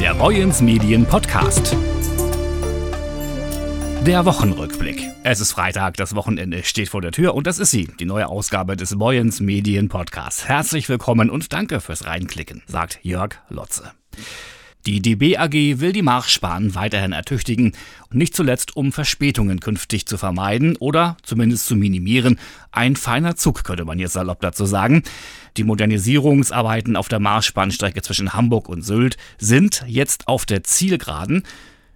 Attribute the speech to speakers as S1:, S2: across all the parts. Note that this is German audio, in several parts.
S1: Der Boyens Medien Podcast. Der Wochenrückblick. Es ist Freitag, das Wochenende steht vor der Tür und das ist sie, die neue Ausgabe des Boyens Medien Podcasts. Herzlich willkommen und danke fürs Reinklicken, sagt Jörg Lotze. Die DB AG will die Marschbahn weiterhin ertüchtigen, nicht zuletzt um Verspätungen künftig zu vermeiden oder zumindest zu minimieren. Ein feiner Zug könnte man jetzt salopp dazu sagen. Die Modernisierungsarbeiten auf der Marschbahnstrecke zwischen Hamburg und Sylt sind jetzt auf der Zielgeraden.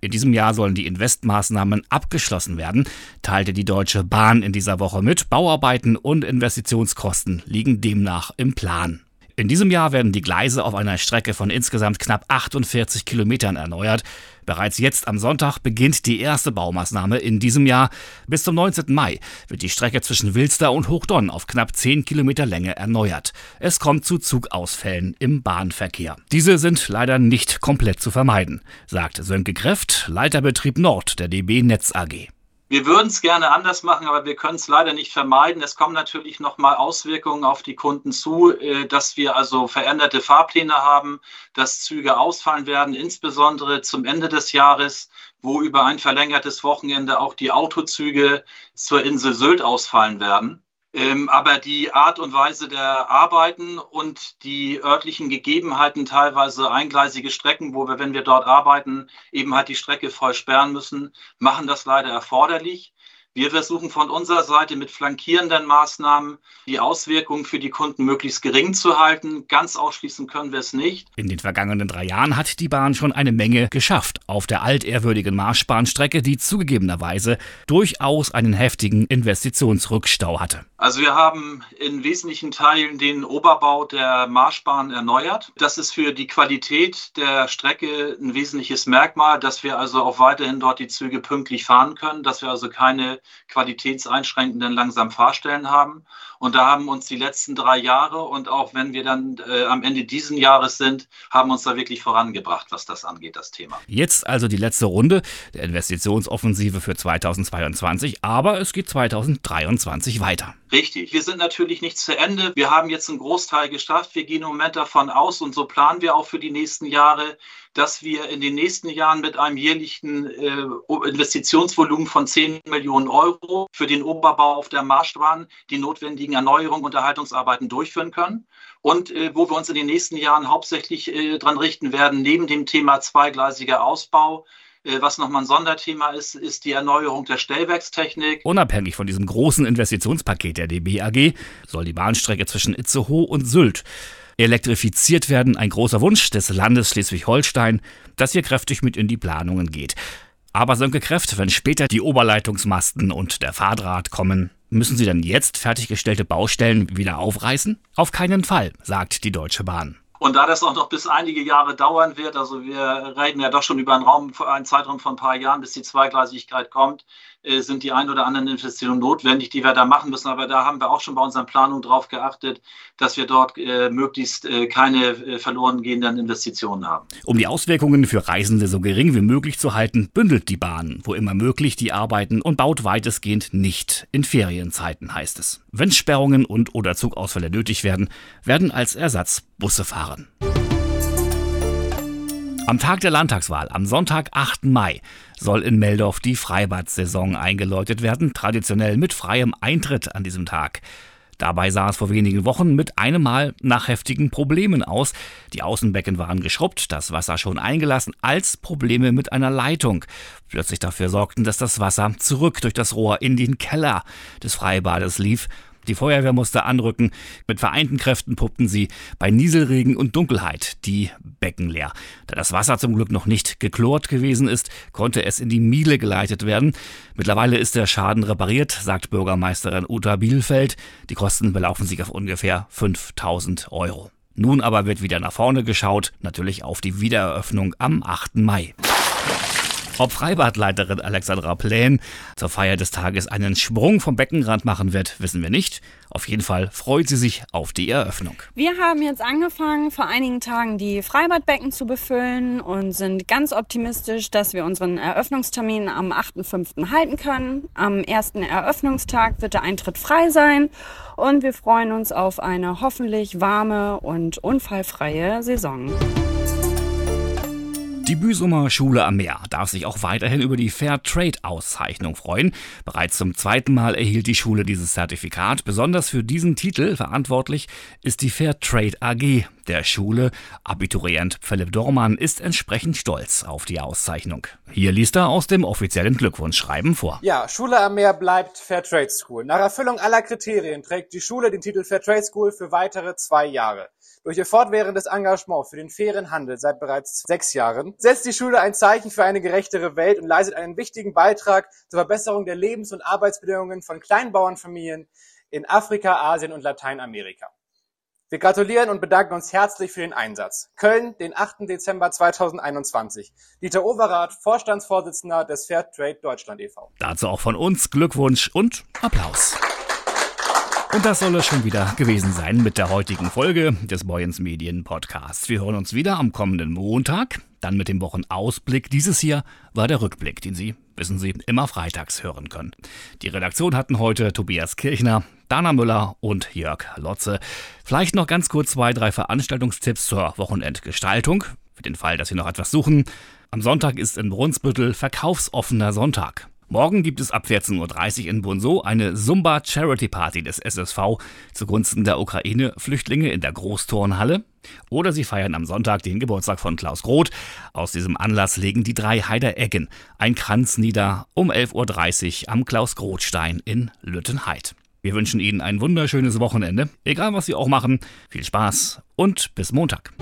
S1: In diesem Jahr sollen die Investmaßnahmen abgeschlossen werden, teilte die Deutsche Bahn in dieser Woche mit. Bauarbeiten und Investitionskosten liegen demnach im Plan. In diesem Jahr werden die Gleise auf einer Strecke von insgesamt knapp 48 Kilometern erneuert. Bereits jetzt am Sonntag beginnt die erste Baumaßnahme in diesem Jahr. Bis zum 19. Mai wird die Strecke zwischen Wilster und Hochdonn auf knapp 10 Kilometer Länge erneuert. Es kommt zu Zugausfällen im Bahnverkehr. Diese sind leider nicht komplett zu vermeiden, sagt Sönke Kräft, Leiterbetrieb Nord der DB Netz AG.
S2: Wir würden es gerne anders machen, aber wir können es leider nicht vermeiden. Es kommen natürlich nochmal Auswirkungen auf die Kunden zu, äh, dass wir also veränderte Fahrpläne haben, dass Züge ausfallen werden, insbesondere zum Ende des Jahres, wo über ein verlängertes Wochenende auch die Autozüge zur Insel Sylt ausfallen werden. Ähm, aber die Art und Weise der Arbeiten und die örtlichen Gegebenheiten, teilweise eingleisige Strecken, wo wir, wenn wir dort arbeiten, eben halt die Strecke voll sperren müssen, machen das leider erforderlich. Wir versuchen von unserer Seite mit flankierenden Maßnahmen die Auswirkungen für die Kunden möglichst gering zu halten. Ganz ausschließen können wir es nicht.
S1: In den vergangenen drei Jahren hat die Bahn schon eine Menge geschafft auf der altehrwürdigen Marschbahnstrecke, die zugegebenerweise durchaus einen heftigen Investitionsrückstau hatte.
S2: Also wir haben in wesentlichen Teilen den Oberbau der Marschbahn erneuert. Das ist für die Qualität der Strecke ein wesentliches Merkmal, dass wir also auch weiterhin dort die Züge pünktlich fahren können, dass wir also keine qualitätseinschränkenden langsam Fahrstellen haben. Und da haben uns die letzten drei Jahre und auch wenn wir dann äh, am Ende diesen Jahres sind, haben uns da wirklich vorangebracht, was das angeht, das Thema.
S1: Jetzt also die letzte Runde der Investitionsoffensive für 2022, aber es geht 2023 weiter.
S2: Richtig. Wir sind natürlich nicht zu Ende. Wir haben jetzt einen Großteil geschafft. Wir gehen im Moment davon aus und so planen wir auch für die nächsten Jahre, dass wir in den nächsten Jahren mit einem jährlichen äh, Investitionsvolumen von 10 Millionen Euro für den Oberbau auf der Marschbahn die notwendigen Erneuerungen und Erhaltungsarbeiten durchführen können. Und äh, wo wir uns in den nächsten Jahren hauptsächlich äh, dran richten werden, neben dem Thema zweigleisiger Ausbau, was nochmal ein Sonderthema ist, ist die Erneuerung der Stellwerkstechnik.
S1: Unabhängig von diesem großen Investitionspaket der DB AG soll die Bahnstrecke zwischen Itzehoe und Sylt elektrifiziert werden. Ein großer Wunsch des Landes Schleswig-Holstein, das hier kräftig mit in die Planungen geht. Aber Sönke Kräft, wenn später die Oberleitungsmasten und der Fahrdraht kommen, müssen Sie dann jetzt fertiggestellte Baustellen wieder aufreißen? Auf keinen Fall, sagt die Deutsche Bahn.
S2: Und da das auch noch bis einige Jahre dauern wird, also wir reden ja doch schon über einen Raum, einen Zeitraum von ein paar Jahren, bis die Zweigleisigkeit kommt, äh, sind die ein oder anderen Investitionen notwendig, die wir da machen müssen. Aber da haben wir auch schon bei unseren Planungen darauf geachtet, dass wir dort äh, möglichst äh, keine äh, verloren gehenden Investitionen haben.
S1: Um die Auswirkungen für Reisende so gering wie möglich zu halten, bündelt die Bahn, wo immer möglich, die Arbeiten und baut weitestgehend nicht in Ferienzeiten, heißt es. Wenn Sperrungen und oder Zugausfälle nötig werden, werden als Ersatz Busse fahren. Am Tag der Landtagswahl, am Sonntag, 8. Mai, soll in Meldorf die Freibad-Saison eingeläutet werden, traditionell mit freiem Eintritt an diesem Tag. Dabei sah es vor wenigen Wochen mit einem Mal nach heftigen Problemen aus. Die Außenbecken waren geschrubbt, das Wasser schon eingelassen, als Probleme mit einer Leitung plötzlich dafür sorgten, dass das Wasser zurück durch das Rohr in den Keller des Freibades lief die Feuerwehr musste anrücken. Mit vereinten Kräften puppten sie bei Nieselregen und Dunkelheit die Becken leer. Da das Wasser zum Glück noch nicht geklort gewesen ist, konnte es in die Miele geleitet werden. Mittlerweile ist der Schaden repariert, sagt Bürgermeisterin Uta Bielfeld. Die Kosten belaufen sich auf ungefähr 5000 Euro. Nun aber wird wieder nach vorne geschaut, natürlich auf die Wiedereröffnung am 8. Mai. Ob Freibadleiterin Alexandra Plähn zur Feier des Tages einen Sprung vom Beckenrand machen wird, wissen wir nicht. Auf jeden Fall freut sie sich auf die Eröffnung.
S3: Wir haben jetzt angefangen, vor einigen Tagen die Freibadbecken zu befüllen und sind ganz optimistisch, dass wir unseren Eröffnungstermin am 8.5. halten können. Am ersten Eröffnungstag wird der Eintritt frei sein und wir freuen uns auf eine hoffentlich warme und unfallfreie Saison.
S1: Die Büsumer Schule am Meer darf sich auch weiterhin über die Fair Trade Auszeichnung freuen. Bereits zum zweiten Mal erhielt die Schule dieses Zertifikat. Besonders für diesen Titel verantwortlich ist die Fair Trade AG der Schule. Abiturient Philipp Dormann ist entsprechend stolz auf die Auszeichnung. Hier liest er aus dem offiziellen Glückwunschschreiben vor.
S4: Ja, Schule am Meer bleibt Fair Trade School. Nach Erfüllung aller Kriterien trägt die Schule den Titel Fair Trade School für weitere zwei Jahre. Durch ihr fortwährendes Engagement für den fairen Handel seit bereits sechs Jahren setzt die Schule ein Zeichen für eine gerechtere Welt und leistet einen wichtigen Beitrag zur Verbesserung der Lebens- und Arbeitsbedingungen von Kleinbauernfamilien in Afrika, Asien und Lateinamerika. Wir gratulieren und bedanken uns herzlich für den Einsatz. Köln, den 8. Dezember 2021. Dieter Overath, Vorstandsvorsitzender des Fairtrade Deutschland e.V.
S1: Dazu auch von uns Glückwunsch und Applaus. Und das soll es schon wieder gewesen sein mit der heutigen Folge des Boyens Medien Podcasts. Wir hören uns wieder am kommenden Montag, dann mit dem Wochenausblick. Dieses hier war der Rückblick, den Sie, wissen Sie, immer freitags hören können. Die Redaktion hatten heute Tobias Kirchner, Dana Müller und Jörg Lotze. Vielleicht noch ganz kurz zwei, drei Veranstaltungstipps zur Wochenendgestaltung. Für den Fall, dass Sie noch etwas suchen. Am Sonntag ist in Brunsbüttel verkaufsoffener Sonntag. Morgen gibt es ab 14.30 Uhr in Bunso eine Zumba Charity Party des SSV zugunsten der Ukraine-Flüchtlinge in der Großturnhalle. Oder sie feiern am Sonntag den Geburtstag von Klaus Groth. Aus diesem Anlass legen die drei Heidereggen ein Kranz nieder um 11.30 Uhr am Klaus-Groth-Stein in Lüttenheid. Wir wünschen Ihnen ein wunderschönes Wochenende, egal was Sie auch machen. Viel Spaß und bis Montag.